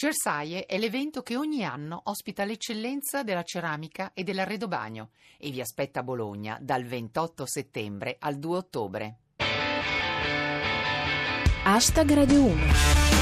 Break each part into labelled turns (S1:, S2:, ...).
S1: Cersaie è l'evento che ogni anno ospita l'eccellenza della ceramica e dell'arredobagno e vi aspetta a Bologna dal 28 settembre al 2 ottobre.
S2: Hashtag Radio 1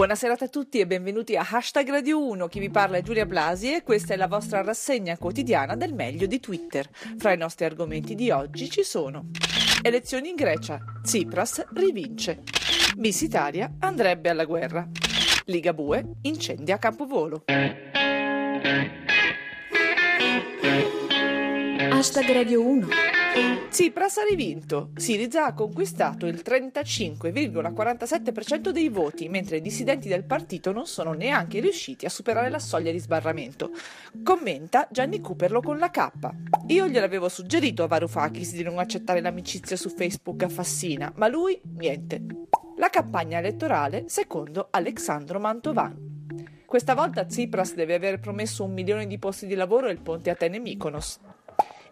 S3: Buonasera a tutti e benvenuti a Hashtag Radio 1. Chi vi parla è Giulia Blasi e questa è la vostra rassegna quotidiana del meglio di Twitter. Fra i nostri argomenti di oggi ci sono Elezioni in Grecia, Tsipras rivince, Miss Italia andrebbe alla guerra, Liga Bue incendia Campovolo.
S2: Hashtag Radio 1
S3: Tsipras ha rivinto. Siriza ha conquistato il 35,47% dei voti, mentre i dissidenti del partito non sono neanche riusciti a superare la soglia di sbarramento. Commenta Gianni Cooperlo con la K. Io gliel'avevo suggerito a Varoufakis di non accettare l'amicizia su Facebook a Fassina, ma lui niente. La campagna elettorale secondo Alexandro Mantovan. Questa volta Tsipras deve aver promesso un milione di posti di lavoro e il ponte Atene-Mykonos.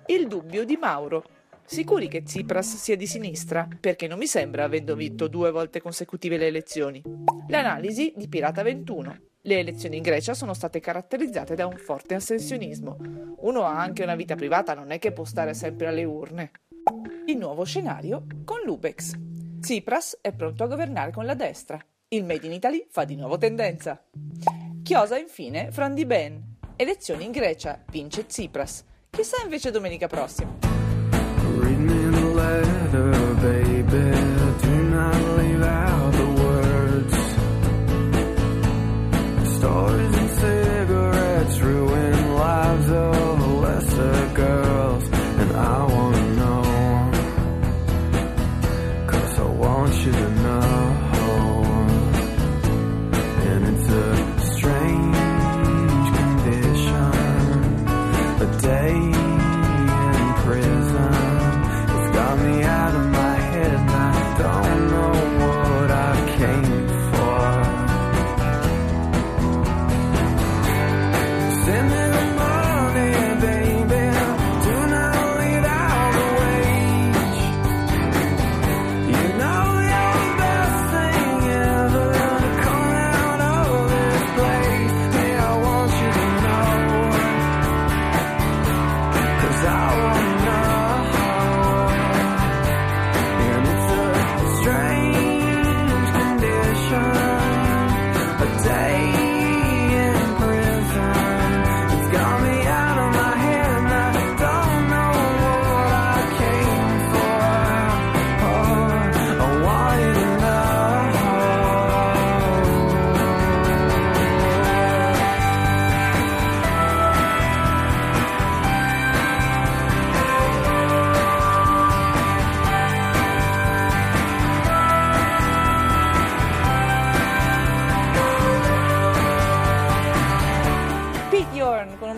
S3: Il dubbio di Mauro. Sicuri che Tsipras sia di sinistra? Perché non mi sembra avendo vinto due volte consecutive le elezioni. L'analisi di Pirata 21. Le elezioni in Grecia sono state caratterizzate da un forte astensionismo. Uno ha anche una vita privata, non è che può stare sempre alle urne. Il nuovo scenario con l'Ubex. Tsipras è pronto a governare con la destra. Il Made in Italy fa di nuovo tendenza. Chiosa infine Frandi Ben. Elezioni in Grecia, vince Tsipras. Chissà invece domenica prossima.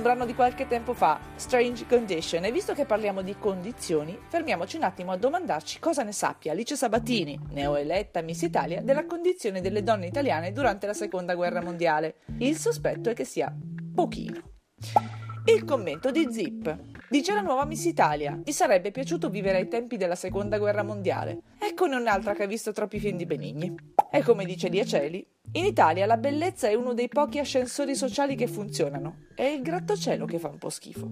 S3: Un brano di qualche tempo fa, Strange Condition. E visto che parliamo di condizioni, fermiamoci un attimo a domandarci cosa ne sappia Alice Sabatini, neoeletta Miss Italia, della condizione delle donne italiane durante la seconda guerra mondiale. Il sospetto è che sia pochino. Il commento di Zip. Dice la nuova Miss Italia, gli sarebbe piaciuto vivere ai tempi della seconda guerra mondiale. Eccone un'altra che ha visto troppi film di Benigni. E come dice Diaceli, in Italia la bellezza è uno dei pochi ascensori sociali che funzionano. È il grattacielo che fa un po' schifo.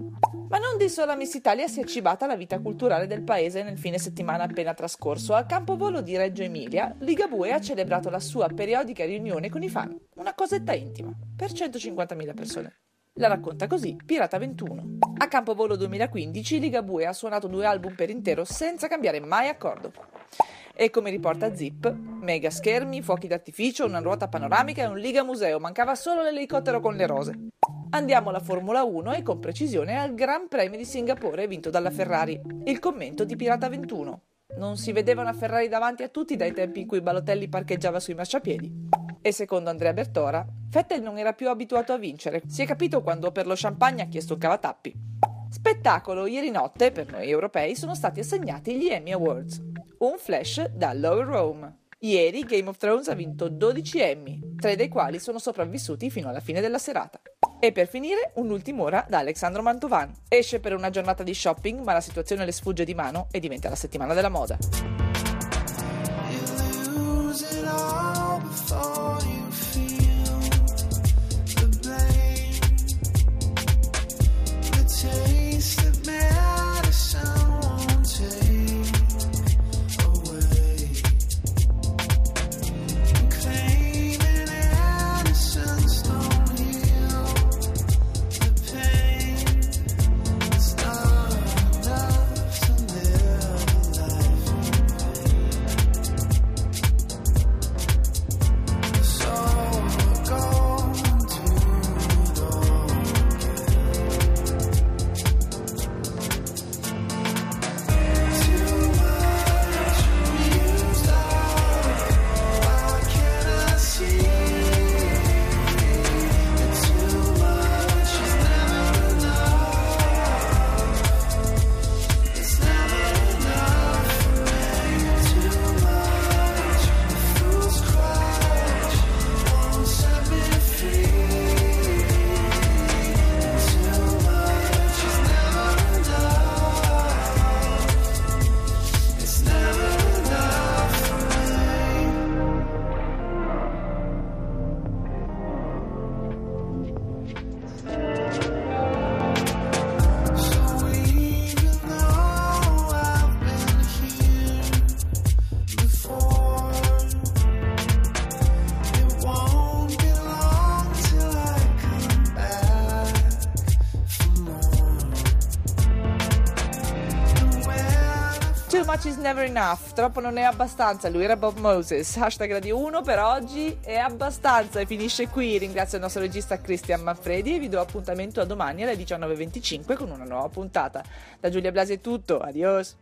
S3: Ma non di sola Miss Italia si è cibata la vita culturale del paese nel fine settimana appena trascorso. Al campovolo di Reggio Emilia, Ligabue ha celebrato la sua periodica riunione con i fan. Una cosetta intima, per 150.000 persone. La racconta così Pirata 21. A Campovolo 2015 Ligabue ha suonato due album per intero senza cambiare mai accordo. E come riporta Zip, mega schermi, fuochi d'artificio, una ruota panoramica e un Liga Museo, mancava solo l'elicottero con le rose. Andiamo alla Formula 1 e con precisione al Gran Premio di Singapore vinto dalla Ferrari. Il commento di Pirata 21. Non si vedeva una Ferrari davanti a tutti dai tempi in cui Balotelli parcheggiava sui marciapiedi. E secondo Andrea Bertora, Vettel non era più abituato a vincere. Si è capito quando per lo champagne ha chiesto un cavatappi. Spettacolo, ieri notte, per noi europei, sono stati assegnati gli Emmy Awards. Un flash da Lower Rome. Ieri Game of Thrones ha vinto 12 Emmy, tre dei quali sono sopravvissuti fino alla fine della serata.
S4: E per finire, un'ultima ora da Alexandro Mantovan. Esce per una giornata di shopping, ma la situazione le sfugge di mano e diventa la settimana della moda.
S3: much is never enough.
S4: Troppo non è abbastanza. Lui era Bob Moses. Hashtag di 1 per oggi è abbastanza e finisce qui. Ringrazio il nostro regista Cristian Manfredi e vi do appuntamento a domani alle 19.25 con una nuova puntata. Da Giulia Blasi è tutto. Adios.